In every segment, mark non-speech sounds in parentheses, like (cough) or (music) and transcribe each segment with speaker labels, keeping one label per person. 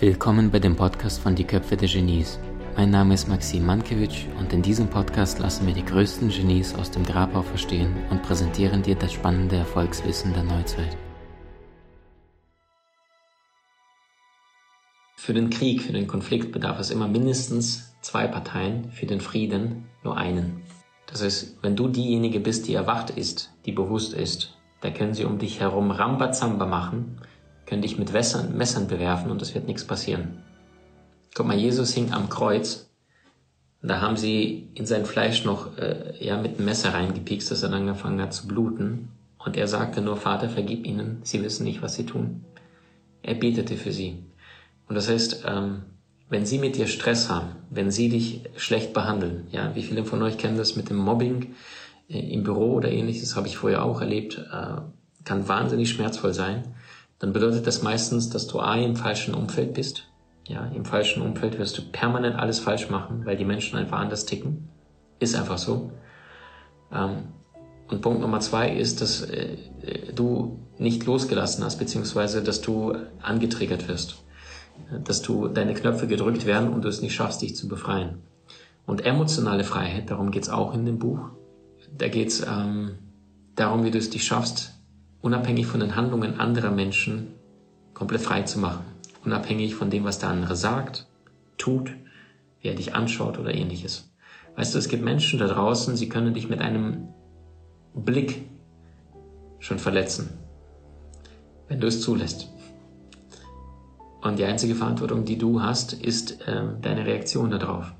Speaker 1: Willkommen bei dem Podcast von Die Köpfe der Genies. Mein Name ist Maxim Mankewitsch und in diesem Podcast lassen wir die größten Genies aus dem Grabau verstehen und präsentieren dir das spannende Erfolgswissen der Neuzeit.
Speaker 2: Für den Krieg, für den Konflikt bedarf es immer mindestens zwei Parteien, für den Frieden nur einen. Das heißt, wenn du diejenige bist, die erwacht ist, die bewusst ist, da können sie um dich herum Rambazamba machen können dich mit Messern, Messern bewerfen und es wird nichts passieren. Guck mal, Jesus hing am Kreuz. Da haben sie in sein Fleisch noch äh, ja mit einem Messer reingepiekst, dass er dann angefangen hat zu bluten. Und er sagte nur, Vater, vergib ihnen, sie wissen nicht, was sie tun. Er betete für sie. Und das heißt, ähm, wenn sie mit dir Stress haben, wenn sie dich schlecht behandeln, ja, wie viele von euch kennen das mit dem Mobbing äh, im Büro oder ähnliches, habe ich vorher auch erlebt, äh, kann wahnsinnig schmerzvoll sein dann bedeutet das meistens, dass du A im falschen Umfeld bist. Ja, im falschen Umfeld wirst du permanent alles falsch machen, weil die Menschen einfach anders ticken. Ist einfach so. Ähm, und Punkt Nummer zwei ist, dass äh, du nicht losgelassen hast, beziehungsweise dass du angetriggert wirst. Dass du deine Knöpfe gedrückt werden und du es nicht schaffst, dich zu befreien. Und emotionale Freiheit, darum geht's auch in dem Buch. Da geht's ähm, darum, wie du es dich schaffst, unabhängig von den Handlungen anderer Menschen komplett frei zu machen. Unabhängig von dem, was der andere sagt, tut, wie er dich anschaut oder ähnliches. Weißt du, es gibt Menschen da draußen, sie können dich mit einem Blick schon verletzen, wenn du es zulässt. Und die einzige Verantwortung, die du hast, ist äh, deine Reaktion darauf.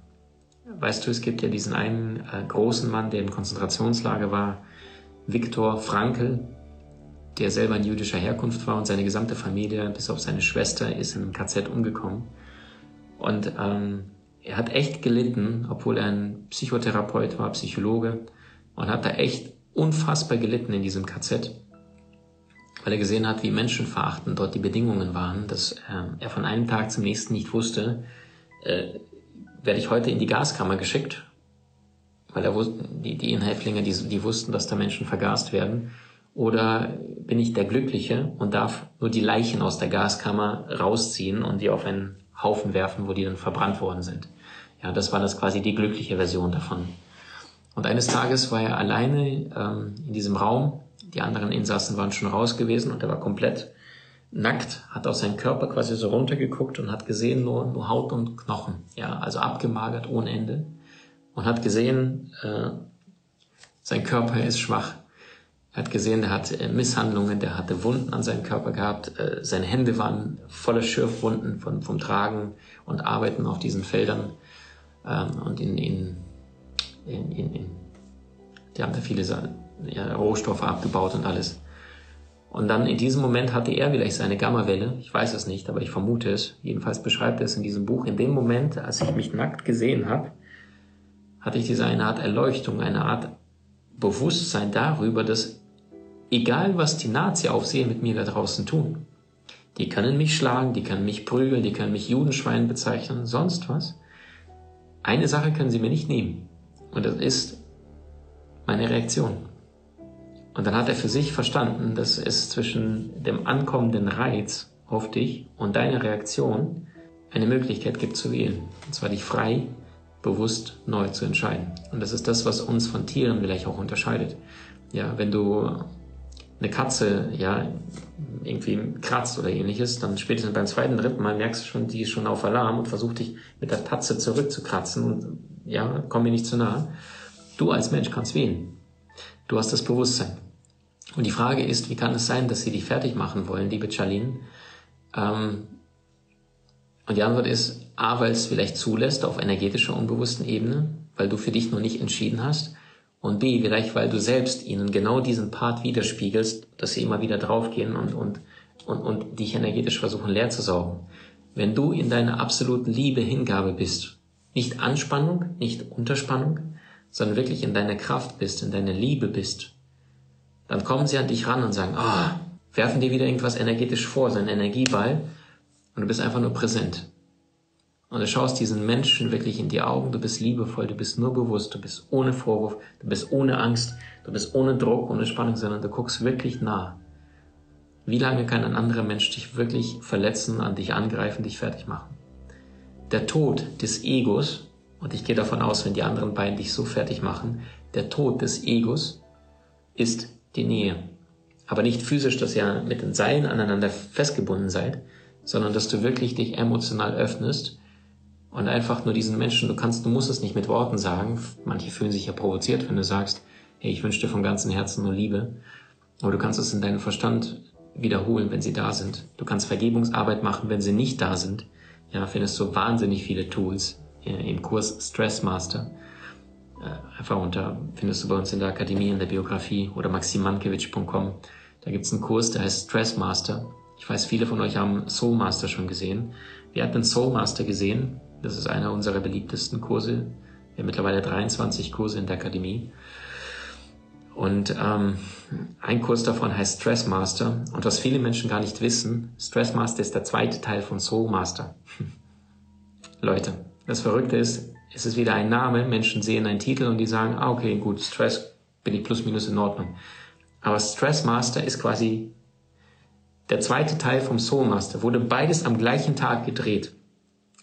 Speaker 2: Weißt du, es gibt ja diesen einen äh, großen Mann, der im Konzentrationslager war, Viktor Frankl, der selber in jüdischer Herkunft war und seine gesamte Familie, bis auf seine Schwester, ist in einem KZ umgekommen. Und ähm, er hat echt gelitten, obwohl er ein Psychotherapeut war, Psychologe, und hat da echt unfassbar gelitten in diesem KZ, weil er gesehen hat, wie menschenverachtend dort die Bedingungen waren, dass äh, er von einem Tag zum nächsten nicht wusste, äh, werde ich heute in die Gaskammer geschickt, weil er wusste, die, die Inhäftlinge, die, die wussten, dass da Menschen vergast werden, oder bin ich der Glückliche und darf nur die Leichen aus der Gaskammer rausziehen und die auf einen Haufen werfen, wo die dann verbrannt worden sind? Ja, das war das quasi die glückliche Version davon. Und eines Tages war er alleine ähm, in diesem Raum. Die anderen Insassen waren schon raus gewesen und er war komplett nackt, hat auf seinen Körper quasi so runtergeguckt und hat gesehen nur, nur Haut und Knochen. Ja, also abgemagert ohne Ende. Und hat gesehen, äh, sein Körper ist schwach. Er hat gesehen, der hat äh, Misshandlungen, der hatte Wunden an seinem Körper gehabt. Äh, seine Hände waren voller Schürfwunden von, vom Tragen und Arbeiten auf diesen Feldern. Ähm, und in, in, in, in, in die haben da viele ja, Rohstoffe abgebaut und alles. Und dann in diesem Moment hatte er vielleicht seine Gammawelle. Ich weiß es nicht, aber ich vermute es. Jedenfalls beschreibt er es in diesem Buch. In dem Moment, als ich mich nackt gesehen habe, hatte ich diese eine Art Erleuchtung, eine Art Bewusstsein darüber, dass Egal, was die Nazi-Aufseher mit mir da draußen tun. Die können mich schlagen, die können mich prügeln, die können mich Judenschwein bezeichnen, sonst was. Eine Sache können sie mir nicht nehmen. Und das ist meine Reaktion. Und dann hat er für sich verstanden, dass es zwischen dem ankommenden Reiz auf dich und deiner Reaktion eine Möglichkeit gibt zu wählen. Und zwar dich frei, bewusst neu zu entscheiden. Und das ist das, was uns von Tieren vielleicht auch unterscheidet. Ja, wenn du eine Katze ja irgendwie kratzt oder ähnliches, dann spätestens beim zweiten, dritten Mal merkst du schon, die ist schon auf Alarm und versucht dich mit der Tatze zurückzukratzen und ja, komm mir nicht zu nahe. Du als Mensch kannst wählen. Du hast das Bewusstsein. Und die Frage ist, wie kann es sein, dass sie dich fertig machen wollen, liebe Charlene? Ähm, und die Antwort ist, A, weil es vielleicht zulässt auf energetischer, unbewussten Ebene, weil du für dich noch nicht entschieden hast und B, vielleicht weil du selbst ihnen genau diesen Part widerspiegelst, dass sie immer wieder draufgehen und, und, und, und dich energetisch versuchen leer zu saugen. Wenn du in deiner absoluten Liebe, Hingabe bist, nicht Anspannung, nicht Unterspannung, sondern wirklich in deiner Kraft bist, in deiner Liebe bist, dann kommen sie an dich ran und sagen, ah, oh, werfen dir wieder irgendwas energetisch vor, so ein Energieball, und du bist einfach nur präsent. Und du schaust diesen Menschen wirklich in die Augen, du bist liebevoll, du bist nur bewusst, du bist ohne Vorwurf, du bist ohne Angst, du bist ohne Druck, ohne Spannung, sondern du guckst wirklich nah. Wie lange kann ein anderer Mensch dich wirklich verletzen, an dich angreifen, dich fertig machen? Der Tod des Egos, und ich gehe davon aus, wenn die anderen beiden dich so fertig machen, der Tod des Egos ist die Nähe. Aber nicht physisch, dass ihr mit den Seilen aneinander festgebunden seid, sondern dass du wirklich dich emotional öffnest und einfach nur diesen Menschen, du kannst, du musst es nicht mit Worten sagen. Manche fühlen sich ja provoziert, wenn du sagst, hey, ich wünsche dir von ganzem Herzen nur Liebe. Aber du kannst es in deinem Verstand wiederholen, wenn sie da sind. Du kannst Vergebungsarbeit machen, wenn sie nicht da sind. Ja, findest du wahnsinnig viele Tools im Kurs Stress Master. Äh, einfach unter, findest du bei uns in der Akademie, in der Biografie oder maximankiewicz.com. Da gibt's einen Kurs, der heißt Stress Master. Ich weiß, viele von euch haben Soul Master schon gesehen. Wer hat den Soul Master gesehen? Das ist einer unserer beliebtesten Kurse. Wir haben mittlerweile 23 Kurse in der Akademie. Und ähm, ein Kurs davon heißt Stress Master. Und was viele Menschen gar nicht wissen, Stress Master ist der zweite Teil von Soul Master. (laughs) Leute, das Verrückte ist, es ist wieder ein Name. Menschen sehen einen Titel und die sagen, ah, okay, gut, Stress bin ich plus minus in Ordnung. Aber Stress Master ist quasi der zweite Teil vom Soul Master. Wurde beides am gleichen Tag gedreht.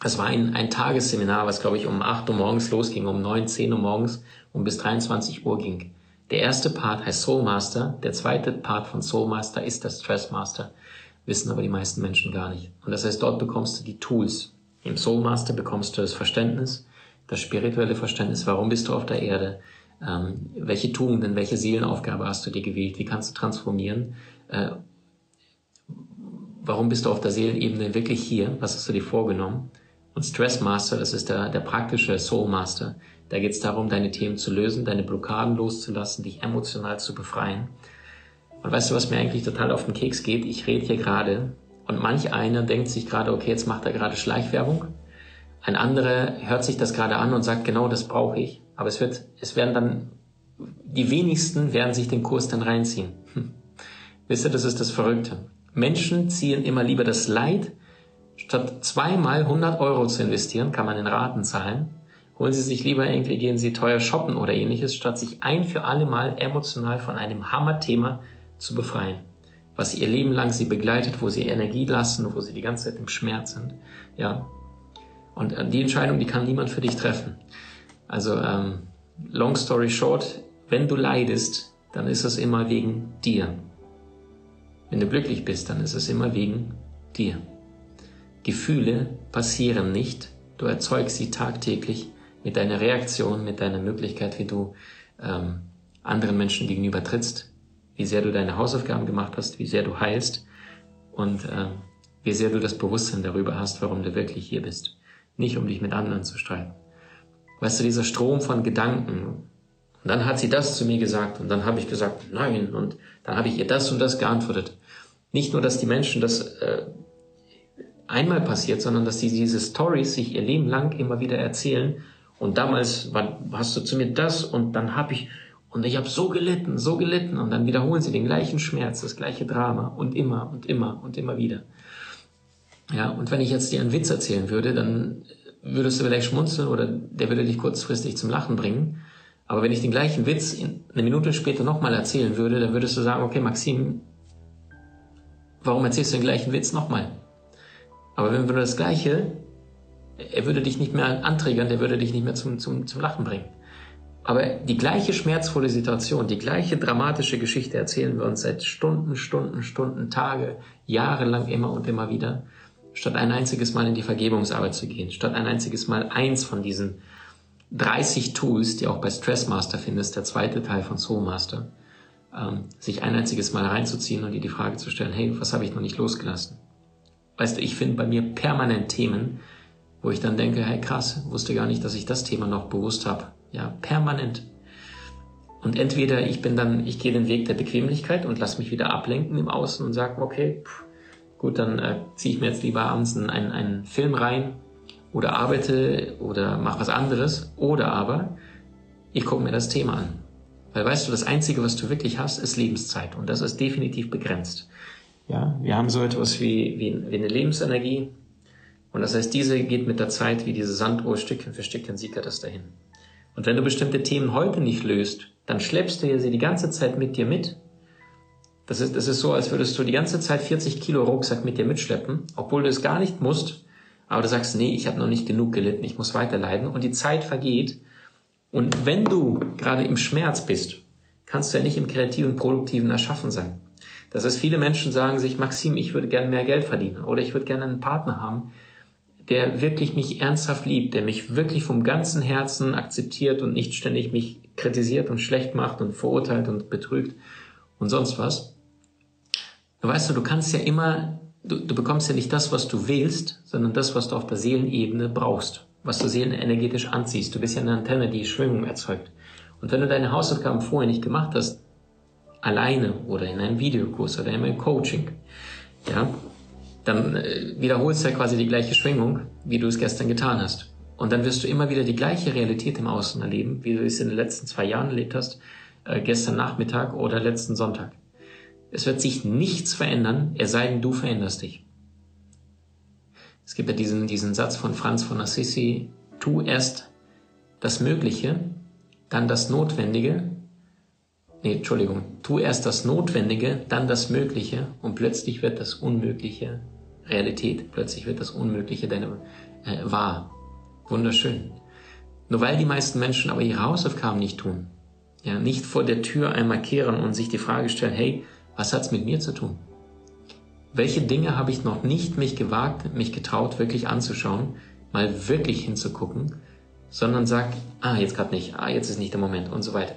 Speaker 2: Es war ein, ein Tagesseminar, was glaube ich um 8 Uhr morgens losging, um 9, 10 Uhr morgens und bis 23 Uhr ging. Der erste Part heißt Soul Master, der zweite Part von Soul Master ist der Stress Master. Wissen aber die meisten Menschen gar nicht. Und das heißt, dort bekommst du die Tools. Im Soul Master bekommst du das Verständnis, das spirituelle Verständnis, warum bist du auf der Erde, ähm, welche Tugenden, welche Seelenaufgabe hast du dir gewählt, wie kannst du transformieren, äh, warum bist du auf der Seelenebene wirklich hier, was hast du dir vorgenommen. Und Stress Master, das ist der, der praktische Soul Master, da geht es darum, deine Themen zu lösen, deine Blockaden loszulassen, dich emotional zu befreien. Und weißt du, was mir eigentlich total auf den Keks geht? Ich rede hier gerade und manch einer denkt sich gerade, okay, jetzt macht er gerade Schleichwerbung. Ein anderer hört sich das gerade an und sagt, genau das brauche ich. Aber es wird, es werden dann, die wenigsten werden sich den Kurs dann reinziehen. Hm. Wisst ihr, das ist das Verrückte. Menschen ziehen immer lieber das Leid, statt zweimal 100 Euro zu investieren, kann man in Raten zahlen, Holen Sie sich lieber irgendwie, gehen Sie teuer shoppen oder ähnliches, statt sich ein für alle Mal emotional von einem Hammerthema zu befreien. Was Ihr Leben lang Sie begleitet, wo Sie Energie lassen, wo Sie die ganze Zeit im Schmerz sind. Ja. Und äh, die Entscheidung, die kann niemand für dich treffen. Also, ähm, long story short, wenn du leidest, dann ist es immer wegen dir. Wenn du glücklich bist, dann ist es immer wegen dir. Gefühle passieren nicht, du erzeugst sie tagtäglich mit deiner Reaktion, mit deiner Möglichkeit, wie du ähm, anderen Menschen gegenüber trittst, wie sehr du deine Hausaufgaben gemacht hast, wie sehr du heilst und ähm, wie sehr du das Bewusstsein darüber hast, warum du wirklich hier bist. Nicht um dich mit anderen zu streiten. Weißt du, dieser Strom von Gedanken, und dann hat sie das zu mir gesagt und dann habe ich gesagt, nein, und dann habe ich ihr das und das geantwortet. Nicht nur, dass die Menschen das äh, einmal passiert, sondern dass sie diese Stories sich ihr Leben lang immer wieder erzählen und damals war, hast du zu mir das und dann habe ich und ich habe so gelitten, so gelitten und dann wiederholen sie den gleichen Schmerz, das gleiche Drama und immer und immer und immer wieder. Ja, und wenn ich jetzt dir einen Witz erzählen würde, dann würdest du vielleicht schmunzeln oder der würde dich kurzfristig zum Lachen bringen. Aber wenn ich den gleichen Witz eine Minute später nochmal erzählen würde, dann würdest du sagen, okay, Maxim, warum erzählst du den gleichen Witz nochmal? Aber wenn du das Gleiche er würde dich nicht mehr anträgern, der würde dich nicht mehr zum, zum, zum Lachen bringen. Aber die gleiche schmerzvolle Situation, die gleiche dramatische Geschichte erzählen wir uns seit Stunden, Stunden, Stunden, Tage, jahrelang immer und immer wieder, statt ein einziges Mal in die Vergebungsarbeit zu gehen, statt ein einziges Mal eins von diesen 30 Tools, die auch bei Stressmaster findest, der zweite Teil von Soulmaster, ähm, sich ein einziges Mal reinzuziehen und dir die Frage zu stellen, hey, was habe ich noch nicht losgelassen? Weißt du, ich finde bei mir permanent Themen, wo ich dann denke, hey krass, wusste gar nicht, dass ich das Thema noch bewusst habe. Ja, permanent. Und entweder ich bin dann, ich gehe den Weg der Bequemlichkeit und lass mich wieder ablenken im Außen und sage, okay, pff, gut, dann äh, ziehe ich mir jetzt lieber abends einen, einen Film rein oder arbeite oder mache was anderes. Oder aber ich gucke mir das Thema an. Weil weißt du, das Einzige, was du wirklich hast, ist Lebenszeit und das ist definitiv begrenzt. Ja, wir haben so etwas wie, wie, wie eine Lebensenergie, und das heißt, diese geht mit der Zeit wie diese Sanduhr Stückchen für Stückchen sickert das dahin. Und wenn du bestimmte Themen heute nicht löst, dann schleppst du sie die ganze Zeit mit dir mit. Das ist, das ist so, als würdest du die ganze Zeit 40 Kilo Rucksack mit dir mitschleppen, obwohl du es gar nicht musst, aber du sagst, nee, ich habe noch nicht genug gelitten, ich muss weiter leiden und die Zeit vergeht. Und wenn du gerade im Schmerz bist, kannst du ja nicht im kreativen, produktiven Erschaffen sein. Das heißt, viele Menschen sagen sich, Maxim, ich würde gerne mehr Geld verdienen oder ich würde gerne einen Partner haben, der wirklich mich ernsthaft liebt, der mich wirklich vom ganzen Herzen akzeptiert und nicht ständig mich kritisiert und schlecht macht und verurteilt und betrügt und sonst was. Weißt du, du kannst ja immer, du, du bekommst ja nicht das, was du wählst, sondern das, was du auf der Seelenebene brauchst, was du seelenenergetisch anziehst. Du bist ja eine Antenne, die Schwingung erzeugt. Und wenn du deine Hausaufgaben vorher nicht gemacht hast, alleine oder in einem Videokurs oder in einem Coaching, ja, dann äh, wiederholst du ja quasi die gleiche Schwingung, wie du es gestern getan hast. Und dann wirst du immer wieder die gleiche Realität im Außen erleben, wie du es in den letzten zwei Jahren erlebt hast, äh, gestern Nachmittag oder letzten Sonntag. Es wird sich nichts verändern, es sei denn, du veränderst dich. Es gibt ja diesen, diesen Satz von Franz von Assisi, tu erst das Mögliche, dann das Notwendige. Nee, Entschuldigung, tu erst das Notwendige, dann das Mögliche und plötzlich wird das Unmögliche Realität. Plötzlich wird das Unmögliche deine äh, wahr. Wunderschön. Nur weil die meisten Menschen aber ihre Hausaufgaben nicht tun, ja, nicht vor der Tür einmal kehren und sich die Frage stellen, hey, was hat's mit mir zu tun? Welche Dinge habe ich noch nicht mich gewagt, mich getraut, wirklich anzuschauen, mal wirklich hinzugucken, sondern sag, ah, jetzt gerade nicht, ah, jetzt ist nicht der Moment und so weiter.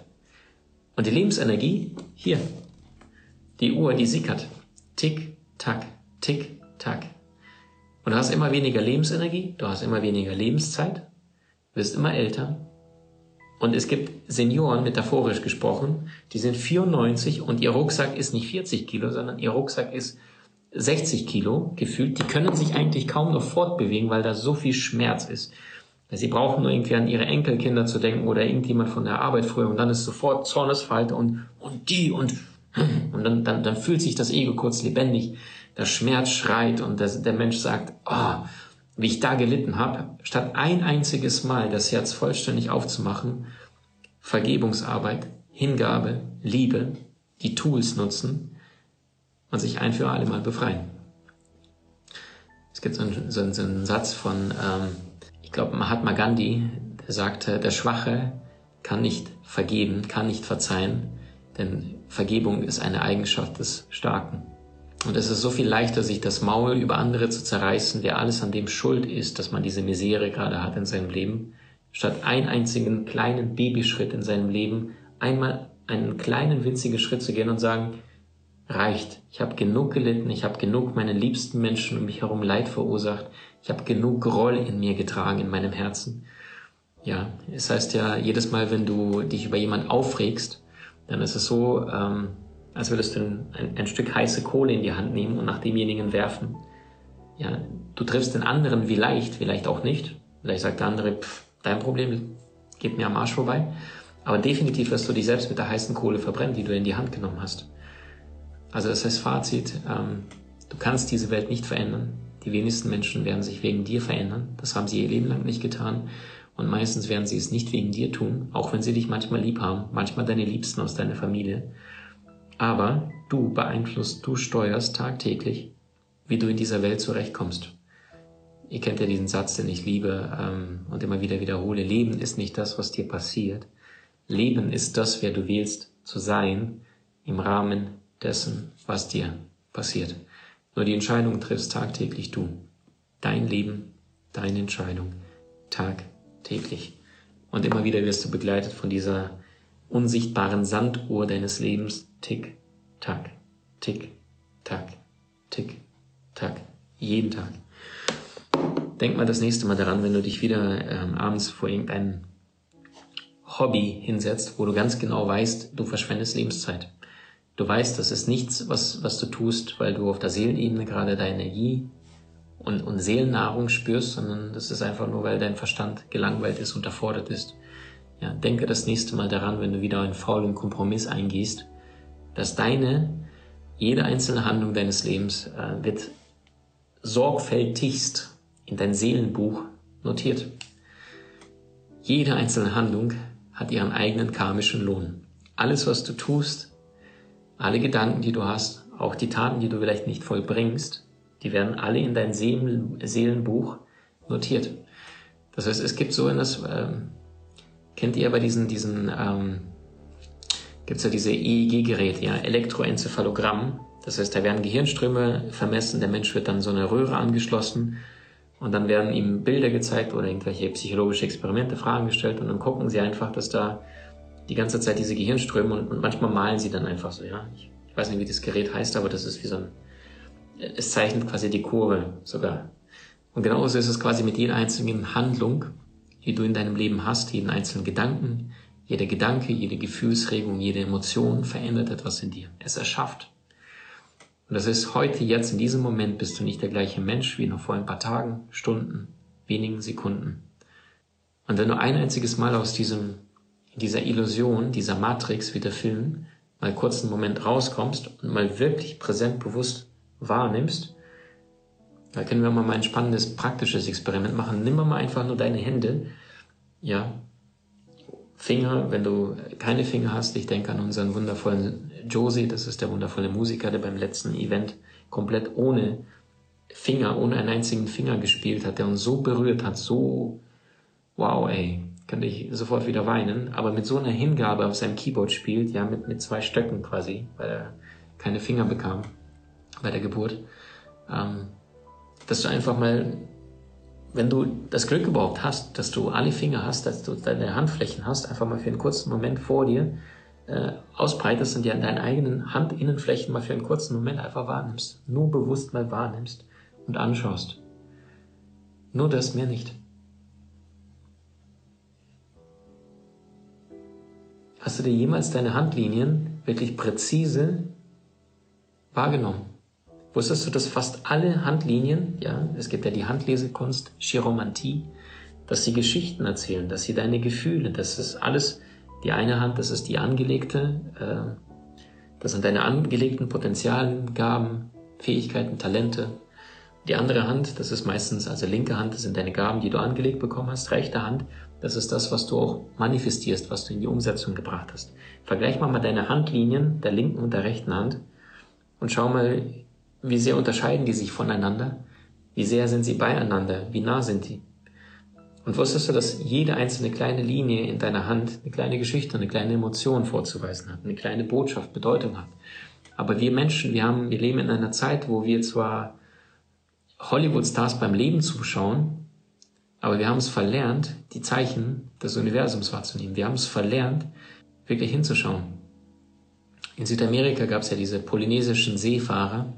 Speaker 2: Und die Lebensenergie, hier, die Uhr, die sickert. Tick, tack, tick, tack. Und du hast immer weniger Lebensenergie, du hast immer weniger Lebenszeit, wirst immer älter und es gibt Senioren, metaphorisch gesprochen, die sind 94 und ihr Rucksack ist nicht 40 Kilo, sondern ihr Rucksack ist 60 Kilo gefühlt. Die können sich eigentlich kaum noch fortbewegen, weil da so viel Schmerz ist. Sie brauchen nur irgendwie an ihre Enkelkinder zu denken oder irgendjemand von der Arbeit früher und dann ist sofort Zornesfalte und, und die und, und dann, dann, dann fühlt sich das Ego kurz lebendig. Der Schmerz schreit und der, der Mensch sagt, oh, wie ich da gelitten habe, statt ein einziges Mal das Herz vollständig aufzumachen, Vergebungsarbeit, Hingabe, Liebe, die Tools nutzen und sich ein für alle Mal befreien. Es gibt so einen, so einen, so einen Satz von, ähm, ich glaube, Mahatma Gandhi, sagte, der Schwache kann nicht vergeben, kann nicht verzeihen, denn Vergebung ist eine Eigenschaft des Starken. Und es ist so viel leichter, sich das Maul über andere zu zerreißen, wer alles an dem schuld ist, dass man diese Misere gerade hat in seinem Leben, statt einen einzigen kleinen Babyschritt in seinem Leben einmal einen kleinen winzigen Schritt zu gehen und sagen, reicht. Ich habe genug gelitten, ich habe genug meinen liebsten Menschen um mich herum Leid verursacht, ich habe genug Groll in mir getragen, in meinem Herzen. Ja, es heißt ja, jedes Mal, wenn du dich über jemand aufregst, dann ist es so, ähm, als würdest du ein, ein, Stück heiße Kohle in die Hand nehmen und nach demjenigen werfen. Ja, du triffst den anderen wie leicht, vielleicht auch nicht. Vielleicht sagt der andere, pff, dein Problem, geht mir am Arsch vorbei. Aber definitiv wirst du dich selbst mit der heißen Kohle verbrennen, die du in die Hand genommen hast. Also das heißt Fazit, ähm, du kannst diese Welt nicht verändern. Die wenigsten Menschen werden sich wegen dir verändern. Das haben sie ihr Leben lang nicht getan. Und meistens werden sie es nicht wegen dir tun, auch wenn sie dich manchmal lieb haben, manchmal deine Liebsten aus deiner Familie. Aber du beeinflusst, du steuerst tagtäglich, wie du in dieser Welt zurechtkommst. Ihr kennt ja diesen Satz, den ich liebe ähm, und immer wieder wiederhole. Leben ist nicht das, was dir passiert. Leben ist das, wer du wählst zu sein im Rahmen dessen, was dir passiert. Nur die Entscheidung triffst tagtäglich du. Dein Leben, deine Entscheidung, tagtäglich. Und immer wieder wirst du begleitet von dieser unsichtbaren Sanduhr deines Lebens, Tick, Tack, Tick, Tack, Tick, Tack, jeden Tag. Denk mal das nächste Mal daran, wenn du dich wieder ähm, abends vor irgendeinem Hobby hinsetzt, wo du ganz genau weißt, du verschwendest Lebenszeit. Du weißt, das ist nichts, was, was du tust, weil du auf der Seelenebene gerade deine Energie und, und Seelennahrung spürst, sondern das ist einfach nur, weil dein Verstand gelangweilt ist, unterfordert ist. Ja, denke das nächste Mal daran, wenn du wieder einen faulen Kompromiss eingehst, dass deine, jede einzelne Handlung deines Lebens äh, wird sorgfältigst in dein Seelenbuch notiert. Jede einzelne Handlung hat ihren eigenen karmischen Lohn. Alles, was du tust, alle Gedanken, die du hast, auch die Taten, die du vielleicht nicht vollbringst, die werden alle in dein Seelenbuch notiert. Das heißt, es gibt so in das, ähm, kennt ihr bei diesen, diesen, ähm, gibt's ja diese EEG-Geräte, ja, Elektroenzephalogramm. Das heißt, da werden Gehirnströme vermessen, der Mensch wird dann so eine Röhre angeschlossen und dann werden ihm Bilder gezeigt oder irgendwelche psychologische Experimente, Fragen gestellt und dann gucken sie einfach, dass da die ganze Zeit diese Gehirnströme und, und manchmal malen sie dann einfach so, ja. Ich, ich weiß nicht, wie das Gerät heißt, aber das ist wie so ein, es zeichnet quasi die Kurve sogar. Und genauso ist es quasi mit jeder einzelnen Handlung, die du in deinem Leben hast, jeden einzelnen Gedanken, jeder Gedanke, jede Gefühlsregung, jede Emotion verändert etwas in dir. Es erschafft. Und das ist heute, jetzt, in diesem Moment bist du nicht der gleiche Mensch wie noch vor ein paar Tagen, Stunden, wenigen Sekunden. Und wenn du ein einziges Mal aus diesem, dieser Illusion, dieser Matrix, wie der Film, mal kurz einen Moment rauskommst und mal wirklich präsent bewusst wahrnimmst, da können wir mal ein spannendes praktisches Experiment machen. Nimm mal einfach nur deine Hände, ja, Finger, wenn du keine Finger hast, ich denke an unseren wundervollen Josie, das ist der wundervolle Musiker, der beim letzten Event komplett ohne Finger, ohne einen einzigen Finger gespielt hat, der uns so berührt hat, so, wow, ey, könnte ich sofort wieder weinen, aber mit so einer Hingabe auf seinem Keyboard spielt, ja, mit, mit zwei Stöcken quasi, weil er keine Finger bekam bei der Geburt, ähm, dass du einfach mal wenn du das Glück überhaupt hast, dass du alle Finger hast, dass du deine Handflächen hast, einfach mal für einen kurzen Moment vor dir äh, ausbreitest und dir an deinen eigenen Handinnenflächen mal für einen kurzen Moment einfach wahrnimmst. Nur bewusst mal wahrnimmst und anschaust. Nur das, mehr nicht. Hast du dir jemals deine Handlinien wirklich präzise wahrgenommen? Wusstest du, dass fast alle Handlinien, ja, es gibt ja die Handlesekunst, Chiromantie, dass sie Geschichten erzählen, dass sie deine Gefühle, das ist alles die eine Hand, das ist die angelegte, äh, das sind deine angelegten Potenzialen, Gaben, Fähigkeiten, Talente. Die andere Hand, das ist meistens, also linke Hand, das sind deine Gaben, die du angelegt bekommen hast. Rechte Hand, das ist das, was du auch manifestierst, was du in die Umsetzung gebracht hast. Vergleich mal mal deine Handlinien der linken und der rechten Hand und schau mal, wie sehr unterscheiden die sich voneinander? Wie sehr sind sie beieinander? Wie nah sind die? Und wusstest du, dass jede einzelne kleine Linie in deiner Hand eine kleine Geschichte, eine kleine Emotion vorzuweisen hat, eine kleine Botschaft, Bedeutung hat? Aber wir Menschen, wir haben, wir leben in einer Zeit, wo wir zwar Hollywood-Stars beim Leben zuschauen, aber wir haben es verlernt, die Zeichen des Universums wahrzunehmen. Wir haben es verlernt, wirklich hinzuschauen. In Südamerika gab es ja diese polynesischen Seefahrer,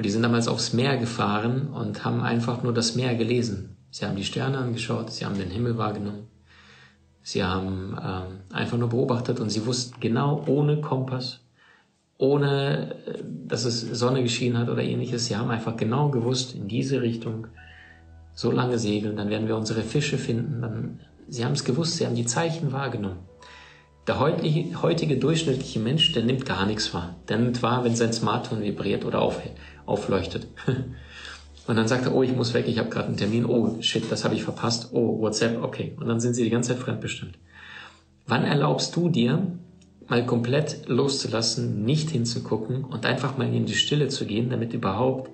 Speaker 2: und die sind damals aufs Meer gefahren und haben einfach nur das Meer gelesen. Sie haben die Sterne angeschaut, sie haben den Himmel wahrgenommen. Sie haben ähm, einfach nur beobachtet und sie wussten genau ohne Kompass, ohne dass es Sonne geschienen hat oder ähnliches, sie haben einfach genau gewusst, in diese Richtung so lange segeln, dann werden wir unsere Fische finden. Dann, sie haben es gewusst, sie haben die Zeichen wahrgenommen. Der heutige, heutige durchschnittliche Mensch, der nimmt gar nichts wahr. Der nimmt wahr, wenn sein Smartphone vibriert oder aufhält aufleuchtet. (laughs) Und dann sagt er, oh, ich muss weg, ich habe gerade einen Termin, oh, shit, das habe ich verpasst, oh, WhatsApp, okay. Und dann sind sie die ganze Zeit fremdbestimmt. Wann erlaubst du dir, mal komplett loszulassen, nicht hinzugucken und einfach mal in die Stille zu gehen, damit überhaupt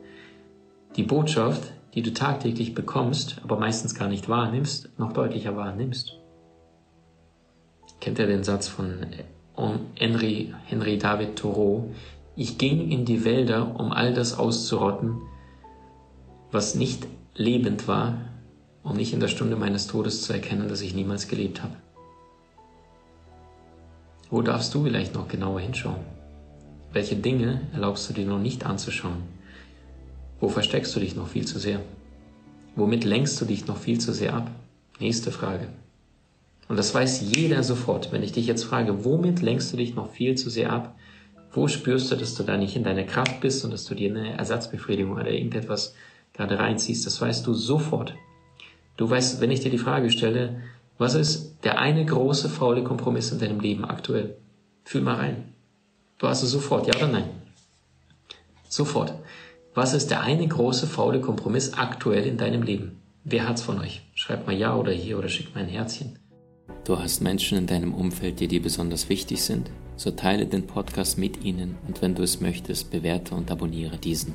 Speaker 2: die Botschaft, die du tagtäglich bekommst, aber meistens gar nicht wahrnimmst, noch deutlicher wahrnimmst? Kennt ihr den Satz von Henry, Henry David Thoreau? Ich ging in die Wälder, um all das auszurotten, was nicht lebend war, um nicht in der Stunde meines Todes zu erkennen, dass ich niemals gelebt habe. Wo darfst du vielleicht noch genauer hinschauen? Welche Dinge erlaubst du dir noch nicht anzuschauen? Wo versteckst du dich noch viel zu sehr? Womit lenkst du dich noch viel zu sehr ab? Nächste Frage. Und das weiß jeder sofort. Wenn ich dich jetzt frage, womit lenkst du dich noch viel zu sehr ab, wo spürst du, dass du da nicht in deiner Kraft bist und dass du dir eine Ersatzbefriedigung oder irgendetwas gerade reinziehst? Das weißt du sofort. Du weißt, wenn ich dir die Frage stelle, was ist der eine große faule Kompromiss in deinem Leben aktuell? Fühl mal rein. Du hast es sofort, ja oder nein? Sofort. Was ist der eine große faule Kompromiss aktuell in deinem Leben? Wer hat's von euch? Schreib mal ja oder hier oder schick mal ein Herzchen.
Speaker 1: Du hast Menschen in deinem Umfeld, die dir besonders wichtig sind so teile den Podcast mit ihnen und wenn du es möchtest, bewerte und abonniere diesen.